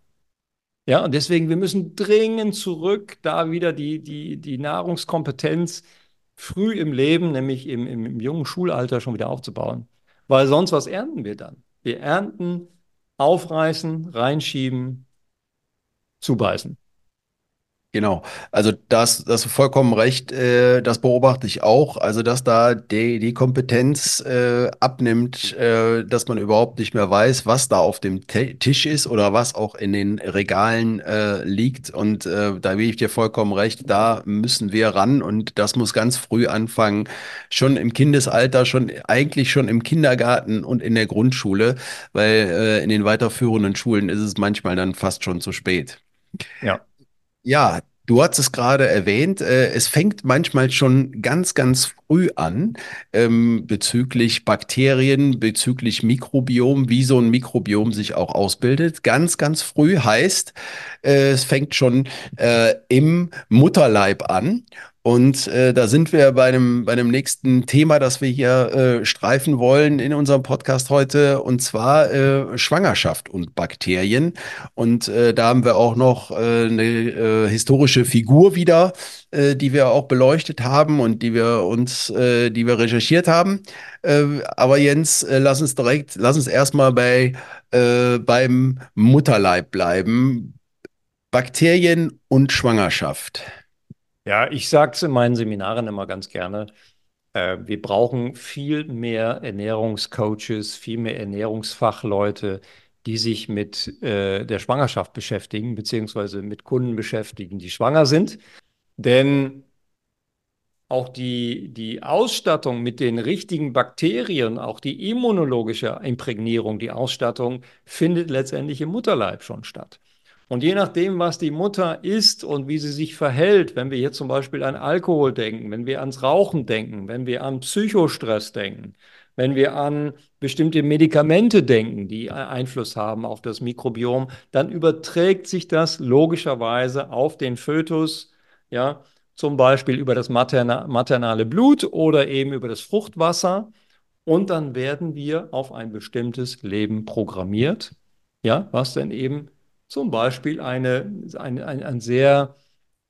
Ja, und deswegen, wir müssen dringend zurück, da wieder die, die, die Nahrungskompetenz früh im Leben, nämlich im, im, im jungen Schulalter schon wieder aufzubauen. Weil sonst, was ernten wir dann? Wir ernten, aufreißen, reinschieben, zubeißen. Genau, also das, das vollkommen recht, äh, das beobachte ich auch, also dass da die, die Kompetenz äh, abnimmt, äh, dass man überhaupt nicht mehr weiß, was da auf dem T Tisch ist oder was auch in den Regalen äh, liegt. Und äh, da will ich dir vollkommen recht, da müssen wir ran. Und das muss ganz früh anfangen, schon im Kindesalter, schon eigentlich schon im Kindergarten und in der Grundschule, weil äh, in den weiterführenden Schulen ist es manchmal dann fast schon zu spät. Ja. Ja, du hast es gerade erwähnt, äh, es fängt manchmal schon ganz, ganz früh an ähm, bezüglich Bakterien, bezüglich Mikrobiom, wie so ein Mikrobiom sich auch ausbildet. Ganz, ganz früh heißt, äh, es fängt schon äh, im Mutterleib an. Und äh, da sind wir bei einem, bei einem nächsten Thema, das wir hier äh, streifen wollen in unserem Podcast heute, und zwar äh, Schwangerschaft und Bakterien. Und äh, da haben wir auch noch äh, eine äh, historische Figur wieder, äh, die wir auch beleuchtet haben und die wir uns, äh, die wir recherchiert haben. Äh, aber Jens, äh, lass uns direkt, lass uns erstmal bei äh, beim Mutterleib bleiben. Bakterien und Schwangerschaft. Ja, ich sage es in meinen Seminaren immer ganz gerne. Äh, wir brauchen viel mehr Ernährungscoaches, viel mehr Ernährungsfachleute, die sich mit äh, der Schwangerschaft beschäftigen, beziehungsweise mit Kunden beschäftigen, die schwanger sind. Denn auch die, die Ausstattung mit den richtigen Bakterien, auch die immunologische Imprägnierung, die Ausstattung findet letztendlich im Mutterleib schon statt. Und je nachdem, was die Mutter isst und wie sie sich verhält, wenn wir hier zum Beispiel an Alkohol denken, wenn wir ans Rauchen denken, wenn wir an Psychostress denken, wenn wir an bestimmte Medikamente denken, die Einfluss haben auf das Mikrobiom, dann überträgt sich das logischerweise auf den Fötus, ja, zum Beispiel über das materna maternale Blut oder eben über das Fruchtwasser. Und dann werden wir auf ein bestimmtes Leben programmiert, ja, was dann eben zum Beispiel eine, ein, ein, ein sehr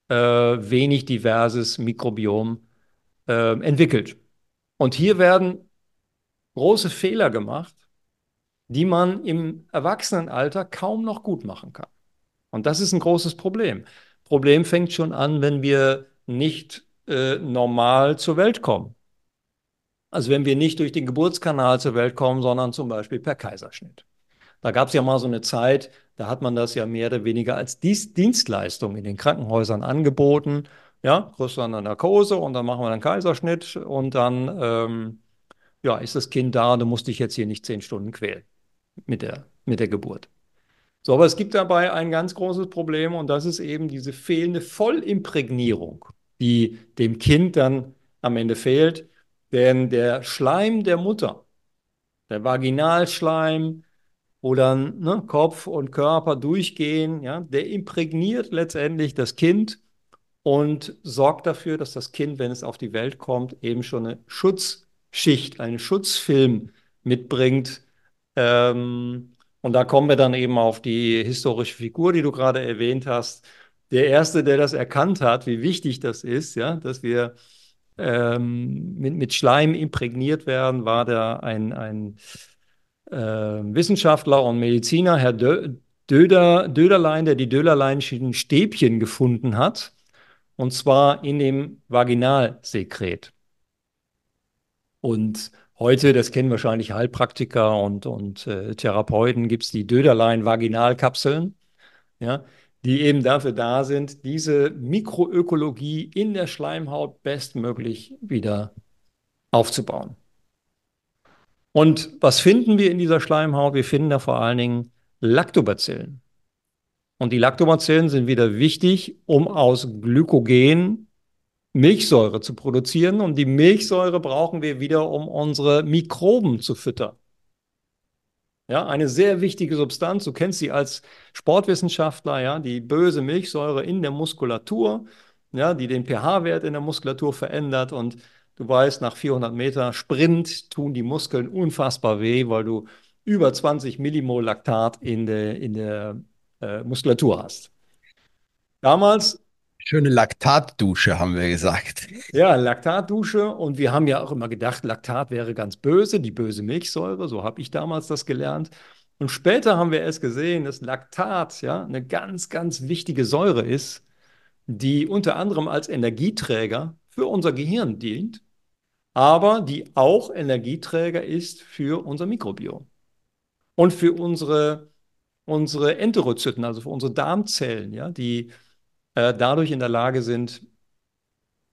äh, wenig diverses Mikrobiom äh, entwickelt. Und hier werden große Fehler gemacht, die man im Erwachsenenalter kaum noch gut machen kann. Und das ist ein großes Problem. Problem fängt schon an, wenn wir nicht äh, normal zur Welt kommen. Also wenn wir nicht durch den Geburtskanal zur Welt kommen, sondern zum Beispiel per Kaiserschnitt. Da gab es ja mal so eine Zeit, da hat man das ja mehr oder weniger als Dienstleistung in den Krankenhäusern angeboten. Ja, kriegst du eine Narkose und dann machen wir einen Kaiserschnitt und dann ähm, ja, ist das Kind da, du musst dich jetzt hier nicht zehn Stunden quälen mit der, mit der Geburt. So, aber es gibt dabei ein ganz großes Problem und das ist eben diese fehlende Vollimprägnierung, die dem Kind dann am Ende fehlt. Denn der Schleim der Mutter, der Vaginalschleim, wo dann ne, Kopf und Körper durchgehen, ja, der imprägniert letztendlich das Kind und sorgt dafür, dass das Kind, wenn es auf die Welt kommt, eben schon eine Schutzschicht, einen Schutzfilm mitbringt. Ähm, und da kommen wir dann eben auf die historische Figur, die du gerade erwähnt hast. Der erste, der das erkannt hat, wie wichtig das ist, ja, dass wir ähm, mit, mit Schleim imprägniert werden, war da ein, ein Wissenschaftler und Mediziner, Herr Dö Döder, Döderlein, der die Döderleinschen Stäbchen gefunden hat, und zwar in dem Vaginalsekret. Und heute, das kennen wahrscheinlich Heilpraktiker und, und äh, Therapeuten, gibt es die Döderlein-Vaginalkapseln, ja, die eben dafür da sind, diese Mikroökologie in der Schleimhaut bestmöglich wieder aufzubauen. Und was finden wir in dieser Schleimhaut? Wir finden da vor allen Dingen Lactobacillen. Und die Lactobacillen sind wieder wichtig, um aus Glykogen Milchsäure zu produzieren. Und die Milchsäure brauchen wir wieder, um unsere Mikroben zu füttern. Ja, eine sehr wichtige Substanz. Du kennst sie als Sportwissenschaftler, ja, die böse Milchsäure in der Muskulatur, ja, die den pH-Wert in der Muskulatur verändert. Und du weißt, nach 400 Meter Sprint tun die Muskeln unfassbar weh, weil du über 20 Millimol Laktat in der, in der äh, Muskulatur hast. Damals Schöne Laktatdusche, haben wir gesagt. Ja, Laktatdusche. Und wir haben ja auch immer gedacht, Laktat wäre ganz böse, die böse Milchsäure. So habe ich damals das gelernt. Und später haben wir erst gesehen, dass Laktat ja eine ganz, ganz wichtige Säure ist, die unter anderem als Energieträger für unser Gehirn dient, aber die auch Energieträger ist für unser Mikrobiom und für unsere, unsere Enterozyten, also für unsere Darmzellen, ja, die äh, dadurch in der Lage sind,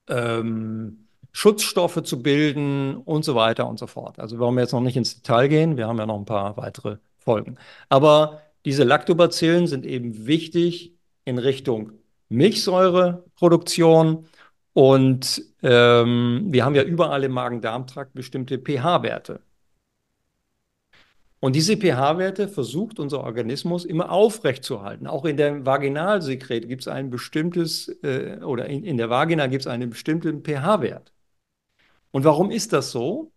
ähm, Schutzstoffe zu bilden und so weiter und so fort. Also wollen wir jetzt noch nicht ins Detail gehen, wir haben ja noch ein paar weitere Folgen. Aber diese Lactobacillen sind eben wichtig in Richtung Milchsäureproduktion und ähm, wir haben ja überall im Magen-Darm-Trakt bestimmte pH-Werte. Und diese pH-Werte versucht unser Organismus immer aufrechtzuerhalten. Auch in der Vaginalsekret gibt es ein bestimmtes, äh, oder in, in der Vagina gibt es einen bestimmten pH-Wert. Und warum ist das so?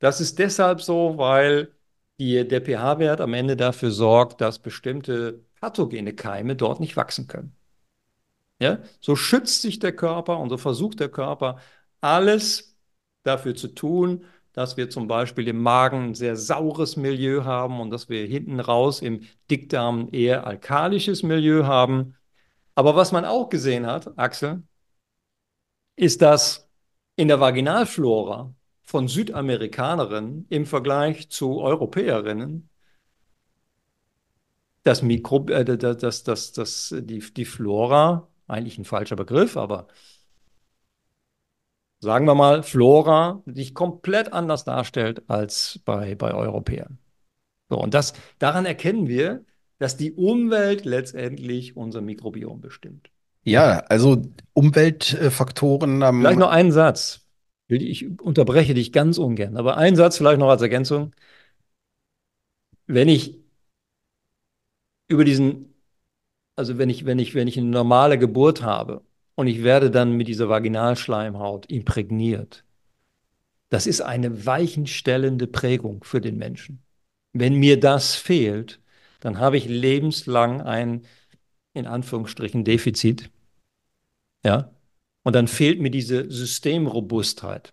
Das ist deshalb so, weil die, der pH-Wert am Ende dafür sorgt, dass bestimmte pathogene Keime dort nicht wachsen können. Ja? So schützt sich der Körper und so versucht der Körper, alles dafür zu tun, dass wir zum Beispiel im Magen ein sehr saures Milieu haben und dass wir hinten raus im Dickdarm eher alkalisches Milieu haben. Aber was man auch gesehen hat, Axel, ist, dass in der Vaginalflora von Südamerikanerinnen im Vergleich zu Europäerinnen das Mikro, äh, das, das, das, die, die Flora, eigentlich ein falscher Begriff, aber sagen wir mal, Flora sich komplett anders darstellt als bei, bei Europäern. So, und das, daran erkennen wir, dass die Umwelt letztendlich unser Mikrobiom bestimmt. Ja, also Umweltfaktoren haben. Vielleicht noch einen Satz. Ich unterbreche dich ganz ungern, aber ein Satz vielleicht noch als Ergänzung. Wenn ich über diesen, also wenn ich, wenn ich, wenn ich eine normale Geburt habe und ich werde dann mit dieser Vaginalschleimhaut imprägniert. Das ist eine weichenstellende Prägung für den Menschen. Wenn mir das fehlt, dann habe ich lebenslang ein, in Anführungsstrichen, Defizit. Ja? Und dann fehlt mir diese Systemrobustheit.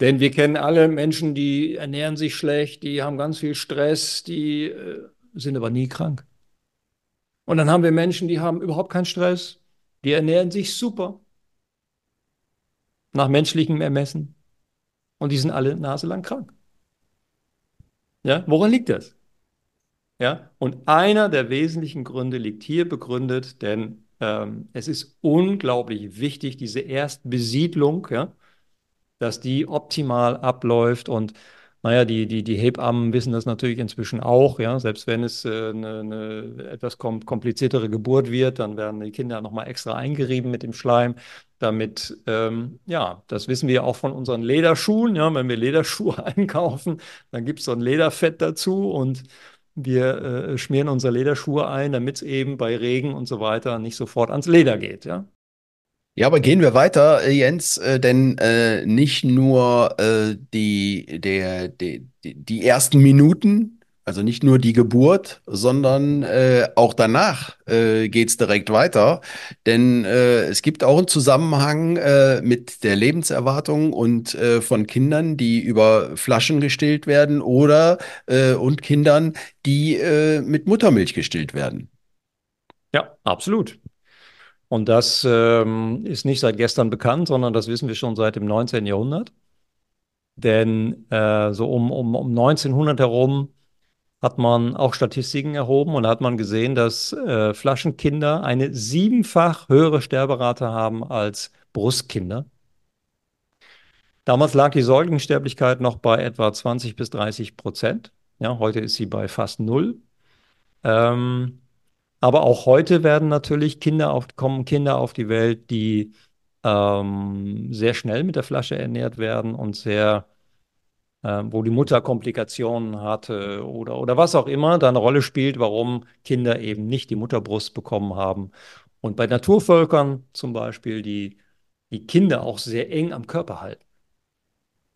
Denn wir kennen alle Menschen, die ernähren sich schlecht, die haben ganz viel Stress, die äh, sind aber nie krank. Und dann haben wir Menschen, die haben überhaupt keinen Stress, die ernähren sich super. Nach menschlichem Ermessen. Und die sind alle naselang krank. Ja, woran liegt das? Ja, und einer der wesentlichen Gründe liegt hier begründet, denn ähm, es ist unglaublich wichtig, diese Erstbesiedlung, ja, dass die optimal abläuft und naja, die, die, die Hebammen wissen das natürlich inzwischen auch, ja. Selbst wenn es äh, eine, eine etwas kom kompliziertere Geburt wird, dann werden die Kinder nochmal extra eingerieben mit dem Schleim, damit, ähm, ja, das wissen wir auch von unseren Lederschuhen, ja. Wenn wir Lederschuhe einkaufen, dann gibt es so ein Lederfett dazu und wir äh, schmieren unsere Lederschuhe ein, damit es eben bei Regen und so weiter nicht sofort ans Leder geht, ja. Ja, aber gehen wir weiter, äh, Jens, äh, denn äh, nicht nur äh, die, der, die, die ersten Minuten, also nicht nur die Geburt, sondern äh, auch danach äh, geht's direkt weiter. Denn es gibt auch einen Zusammenhang mit der Lebenserwartung und von Kindern, die über Flaschen gestillt werden oder und Kindern, die mit Muttermilch gestillt werden. Ja, absolut. Und das ähm, ist nicht seit gestern bekannt, sondern das wissen wir schon seit dem 19. Jahrhundert. Denn äh, so um, um, um 1900 herum hat man auch Statistiken erhoben und hat man gesehen, dass äh, Flaschenkinder eine siebenfach höhere Sterberate haben als Brustkinder. Damals lag die Säuglingssterblichkeit noch bei etwa 20 bis 30 Prozent. Ja, heute ist sie bei fast null. Ähm, aber auch heute werden natürlich Kinder auf, kommen Kinder auf die Welt, die ähm, sehr schnell mit der Flasche ernährt werden und sehr, äh, wo die Mutter Komplikationen hatte oder, oder was auch immer da eine Rolle spielt, warum Kinder eben nicht die Mutterbrust bekommen haben. Und bei Naturvölkern zum Beispiel, die die Kinder auch sehr eng am Körper halten.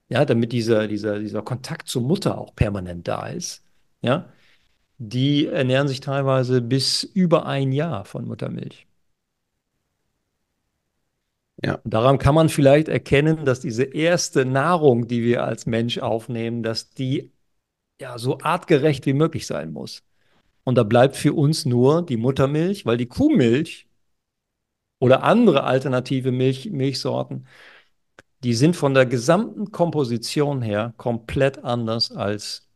Ja, damit dieser, dieser, dieser Kontakt zur Mutter auch permanent da ist. Ja, die ernähren sich teilweise bis über ein Jahr von Muttermilch. Ja. Daran kann man vielleicht erkennen, dass diese erste Nahrung, die wir als Mensch aufnehmen, dass die ja so artgerecht wie möglich sein muss. Und da bleibt für uns nur die Muttermilch, weil die Kuhmilch oder andere alternative Milch, Milchsorten, die sind von der gesamten Komposition her komplett anders als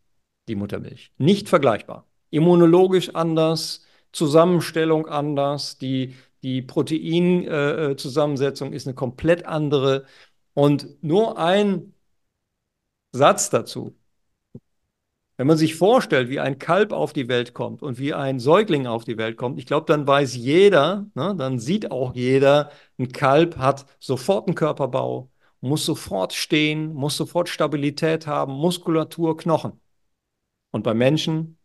die Muttermilch. Nicht vergleichbar. Immunologisch anders, Zusammenstellung anders, die, die Proteinzusammensetzung äh, ist eine komplett andere. Und nur ein Satz dazu. Wenn man sich vorstellt, wie ein Kalb auf die Welt kommt und wie ein Säugling auf die Welt kommt, ich glaube, dann weiß jeder, ne, dann sieht auch jeder, ein Kalb hat sofort einen Körperbau, muss sofort stehen, muss sofort Stabilität haben, Muskulatur, Knochen. Und bei Menschen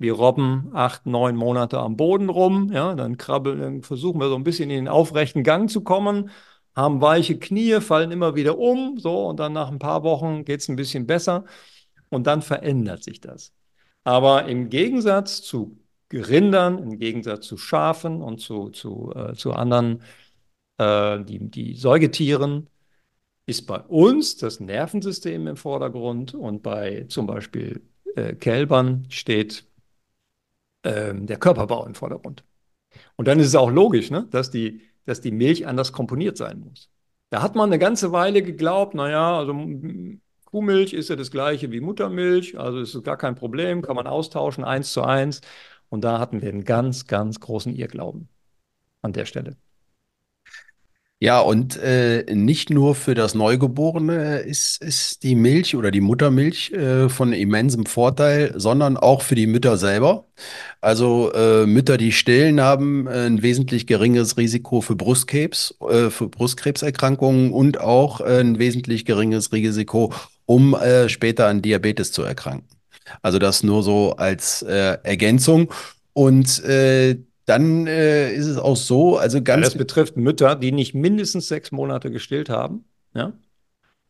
wir robben acht, neun Monate am Boden rum, ja, dann krabbeln, dann versuchen wir so ein bisschen in den aufrechten Gang zu kommen, haben weiche Knie, fallen immer wieder um, so, und dann nach ein paar Wochen geht es ein bisschen besser und dann verändert sich das. Aber im Gegensatz zu Rindern, im Gegensatz zu Schafen und zu, zu, äh, zu anderen, äh, die, die Säugetieren, ist bei uns das Nervensystem im Vordergrund und bei zum Beispiel äh, Kälbern steht ähm, der Körperbau im Vordergrund. Und dann ist es auch logisch, ne, dass, die, dass die Milch anders komponiert sein muss. Da hat man eine ganze Weile geglaubt, naja, also Kuhmilch ist ja das gleiche wie Muttermilch, also ist es gar kein Problem, kann man austauschen, eins zu eins. Und da hatten wir einen ganz, ganz großen Irrglauben an der Stelle. Ja, und äh, nicht nur für das Neugeborene ist, ist die Milch oder die Muttermilch äh, von immensem Vorteil, sondern auch für die Mütter selber. Also äh, Mütter, die stillen, haben ein wesentlich geringes Risiko für Brustkrebs, äh, für Brustkrebserkrankungen und auch ein wesentlich geringes Risiko, um äh, später an Diabetes zu erkranken. Also das nur so als äh, Ergänzung. Und äh, dann äh, ist es auch so, also ganz. Ja, das betrifft Mütter, die nicht mindestens sechs Monate gestillt haben. Ja.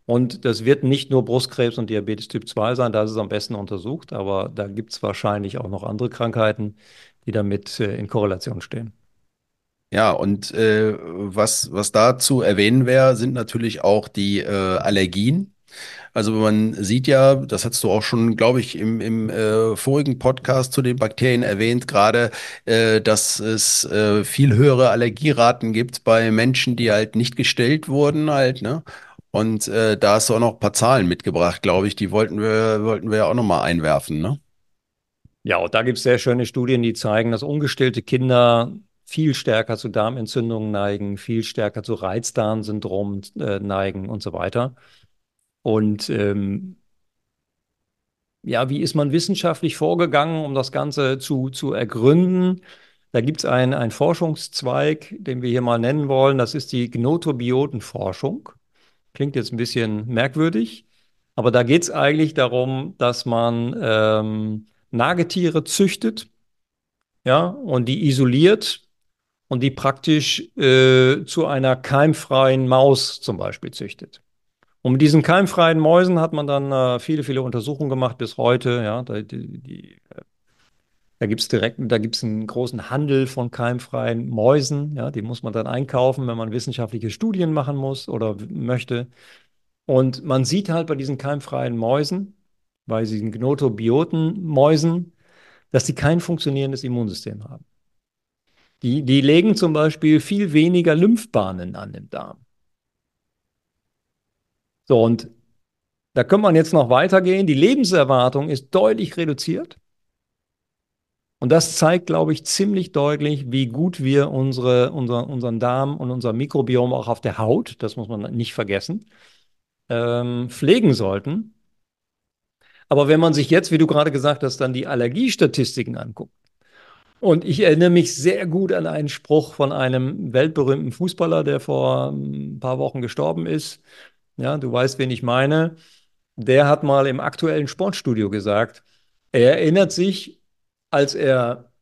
Und das wird nicht nur Brustkrebs und Diabetes Typ 2 sein, da ist es am besten untersucht, aber da gibt es wahrscheinlich auch noch andere Krankheiten, die damit äh, in Korrelation stehen. Ja, und äh, was, was da zu erwähnen wäre, sind natürlich auch die äh, Allergien. Also man sieht ja, das hast du auch schon, glaube ich, im, im äh, vorigen Podcast zu den Bakterien erwähnt, gerade, äh, dass es äh, viel höhere Allergieraten gibt bei Menschen, die halt nicht gestellt wurden halt, ne? Und äh, da hast du auch noch ein paar Zahlen mitgebracht, glaube ich, die wollten wir, wollten wir ja auch nochmal einwerfen, ne? Ja, und da gibt es sehr schöne Studien, die zeigen, dass ungestillte Kinder viel stärker zu Darmentzündungen neigen, viel stärker zu Reizdarmsyndrom äh, neigen und so weiter. Und ähm, ja, wie ist man wissenschaftlich vorgegangen, um das Ganze zu, zu ergründen? Da gibt es einen, einen Forschungszweig, den wir hier mal nennen wollen. Das ist die Gnotobiotenforschung. Klingt jetzt ein bisschen merkwürdig, aber da geht es eigentlich darum, dass man ähm, Nagetiere züchtet, ja, und die isoliert und die praktisch äh, zu einer keimfreien Maus zum Beispiel züchtet. Und mit diesen keimfreien Mäusen hat man dann äh, viele, viele Untersuchungen gemacht bis heute. Ja, da, die, die, äh, da gibt es direkt, da gibt einen großen Handel von keimfreien Mäusen. Ja, die muss man dann einkaufen, wenn man wissenschaftliche Studien machen muss oder möchte. Und man sieht halt bei diesen keimfreien Mäusen, bei diesen Gnotobioten-Mäusen, dass sie kein funktionierendes Immunsystem haben. Die, die legen zum Beispiel viel weniger Lymphbahnen an dem Darm. So, und da könnte man jetzt noch weitergehen. Die Lebenserwartung ist deutlich reduziert. Und das zeigt, glaube ich, ziemlich deutlich, wie gut wir unsere, unser, unseren Darm und unser Mikrobiom auch auf der Haut, das muss man nicht vergessen, ähm, pflegen sollten. Aber wenn man sich jetzt, wie du gerade gesagt hast, dann die Allergiestatistiken anguckt, und ich erinnere mich sehr gut an einen Spruch von einem weltberühmten Fußballer, der vor ein paar Wochen gestorben ist. Ja, du weißt, wen ich meine. Der hat mal im aktuellen Sportstudio gesagt, er erinnert sich, als er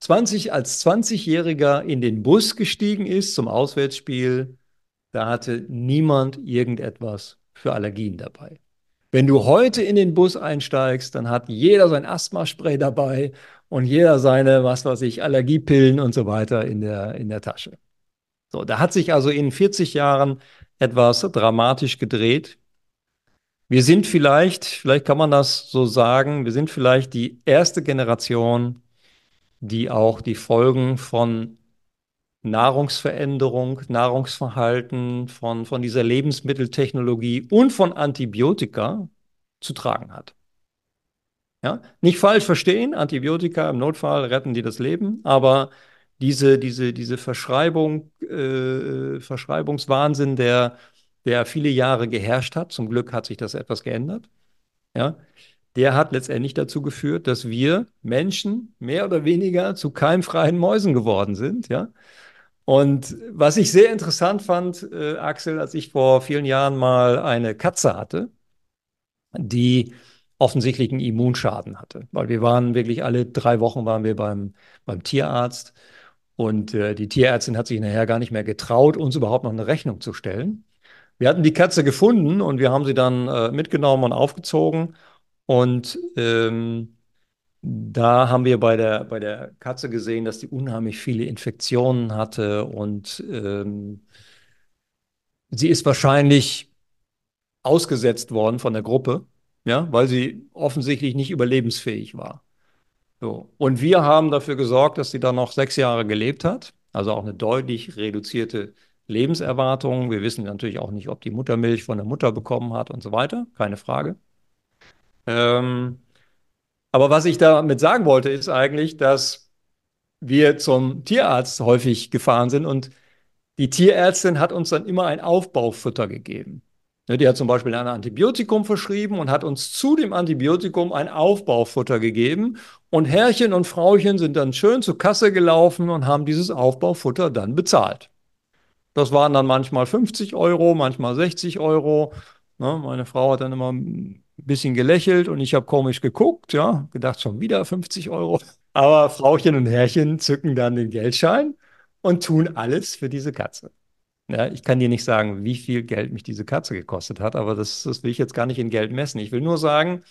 20, als 20-Jähriger in den Bus gestiegen ist zum Auswärtsspiel, da hatte niemand irgendetwas für Allergien dabei. Wenn du heute in den Bus einsteigst, dann hat jeder sein Asthmaspray dabei und jeder seine, was weiß ich, Allergiepillen und so weiter in der, in der Tasche. So, da hat sich also in 40 Jahren etwas dramatisch gedreht. Wir sind vielleicht, vielleicht kann man das so sagen, wir sind vielleicht die erste Generation, die auch die Folgen von Nahrungsveränderung, Nahrungsverhalten, von, von dieser Lebensmitteltechnologie und von Antibiotika zu tragen hat. Ja? Nicht falsch verstehen, Antibiotika im Notfall retten die das Leben, aber diese, diese, diese Verschreibung, äh, Verschreibungswahnsinn, der, der viele Jahre geherrscht hat, zum Glück hat sich das etwas geändert, ja, der hat letztendlich dazu geführt, dass wir Menschen mehr oder weniger zu keimfreien Mäusen geworden sind, ja. Und was ich sehr interessant fand, äh, Axel, als ich vor vielen Jahren mal eine Katze hatte, die offensichtlich einen Immunschaden hatte. Weil wir waren wirklich alle drei Wochen waren wir beim, beim Tierarzt und äh, die Tierärztin hat sich nachher gar nicht mehr getraut, uns überhaupt noch eine Rechnung zu stellen. Wir hatten die Katze gefunden und wir haben sie dann äh, mitgenommen und aufgezogen. Und ähm, da haben wir bei der, bei der Katze gesehen, dass die unheimlich viele Infektionen hatte und ähm, sie ist wahrscheinlich ausgesetzt worden von der Gruppe ja, weil sie offensichtlich nicht überlebensfähig war. So. Und wir haben dafür gesorgt, dass sie dann noch sechs Jahre gelebt hat, also auch eine deutlich reduzierte Lebenserwartung. Wir wissen natürlich auch nicht, ob die Muttermilch von der Mutter bekommen hat und so weiter, keine Frage. Ähm, aber was ich damit sagen wollte, ist eigentlich, dass wir zum Tierarzt häufig gefahren sind und die Tierärztin hat uns dann immer ein Aufbaufutter gegeben. Ne, die hat zum Beispiel ein Antibiotikum verschrieben und hat uns zu dem Antibiotikum ein Aufbaufutter gegeben. Und Herrchen und Frauchen sind dann schön zur Kasse gelaufen und haben dieses Aufbaufutter dann bezahlt. Das waren dann manchmal 50 Euro, manchmal 60 Euro. Ne, meine Frau hat dann immer ein bisschen gelächelt und ich habe komisch geguckt, ja, gedacht schon wieder 50 Euro. Aber Frauchen und Herrchen zücken dann den Geldschein und tun alles für diese Katze. Ja, ich kann dir nicht sagen, wie viel Geld mich diese Katze gekostet hat, aber das, das will ich jetzt gar nicht in Geld messen. Ich will nur sagen,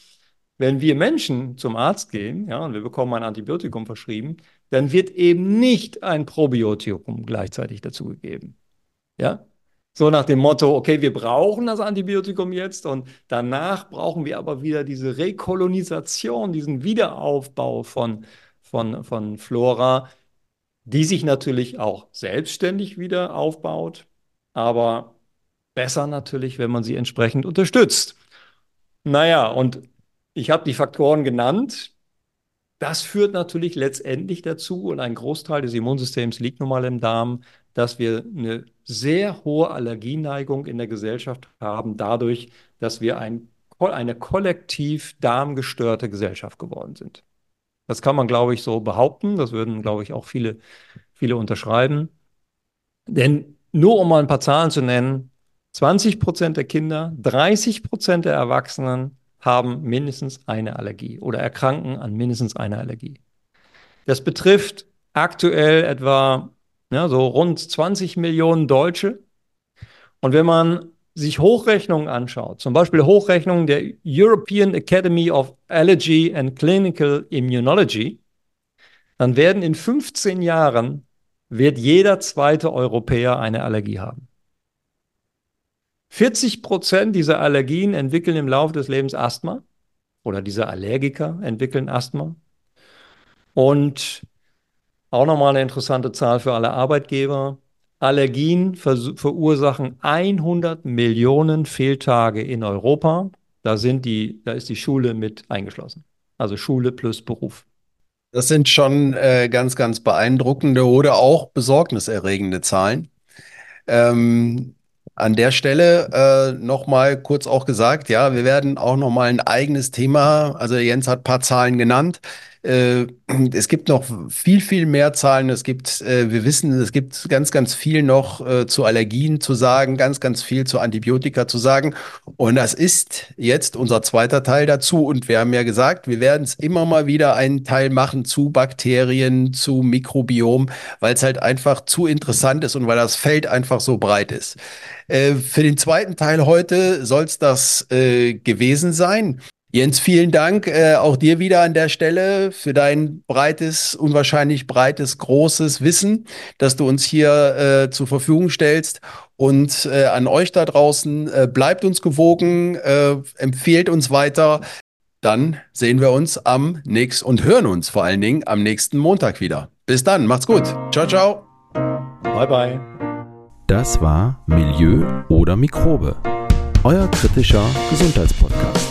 wenn wir Menschen zum Arzt gehen, ja, und wir bekommen ein Antibiotikum verschrieben, dann wird eben nicht ein Probiotikum gleichzeitig dazugegeben. Ja? So nach dem Motto, okay, wir brauchen das Antibiotikum jetzt und danach brauchen wir aber wieder diese Rekolonisation, diesen Wiederaufbau von, von, von Flora, die sich natürlich auch selbstständig wieder aufbaut, aber besser natürlich, wenn man sie entsprechend unterstützt. Naja, und ich habe die Faktoren genannt. Das führt natürlich letztendlich dazu, und ein Großteil des Immunsystems liegt nun mal im Darm, dass wir eine sehr hohe Allergieneigung in der Gesellschaft haben, dadurch, dass wir ein, eine kollektiv darmgestörte Gesellschaft geworden sind. Das kann man, glaube ich, so behaupten. Das würden, glaube ich, auch viele, viele unterschreiben. Denn nur um mal ein paar Zahlen zu nennen, 20 Prozent der Kinder, 30 Prozent der Erwachsenen haben mindestens eine Allergie oder erkranken an mindestens einer Allergie. Das betrifft aktuell etwa ja, so rund 20 Millionen Deutsche. Und wenn man sich Hochrechnungen anschaut, zum Beispiel Hochrechnungen der European Academy of Allergy and Clinical Immunology, dann werden in 15 Jahren wird jeder zweite Europäer eine Allergie haben. 40 Prozent dieser Allergien entwickeln im Laufe des Lebens Asthma oder diese Allergiker entwickeln Asthma. Und auch nochmal eine interessante Zahl für alle Arbeitgeber. Allergien ver verursachen 100 Millionen Fehltage in Europa. Da, sind die, da ist die Schule mit eingeschlossen. Also Schule plus Beruf. Das sind schon äh, ganz, ganz beeindruckende oder auch besorgniserregende Zahlen. Ähm, an der Stelle äh, nochmal kurz auch gesagt, ja, wir werden auch nochmal ein eigenes Thema, also Jens hat ein paar Zahlen genannt, äh, es gibt noch viel, viel mehr Zahlen. Es gibt, äh, wir wissen, es gibt ganz, ganz viel noch äh, zu Allergien zu sagen, ganz, ganz viel zu Antibiotika zu sagen. Und das ist jetzt unser zweiter Teil dazu. Und wir haben ja gesagt, wir werden es immer mal wieder einen Teil machen zu Bakterien, zu Mikrobiom, weil es halt einfach zu interessant ist und weil das Feld einfach so breit ist. Äh, für den zweiten Teil heute soll es das äh, gewesen sein. Jens, vielen Dank äh, auch dir wieder an der Stelle für dein breites, unwahrscheinlich breites, großes Wissen, das du uns hier äh, zur Verfügung stellst. Und äh, an euch da draußen, äh, bleibt uns gewogen, äh, empfehlt uns weiter. Dann sehen wir uns am nächsten und hören uns vor allen Dingen am nächsten Montag wieder. Bis dann, macht's gut. Ciao, ciao. Bye, bye. Das war Milieu oder Mikrobe, euer kritischer Gesundheitspodcast.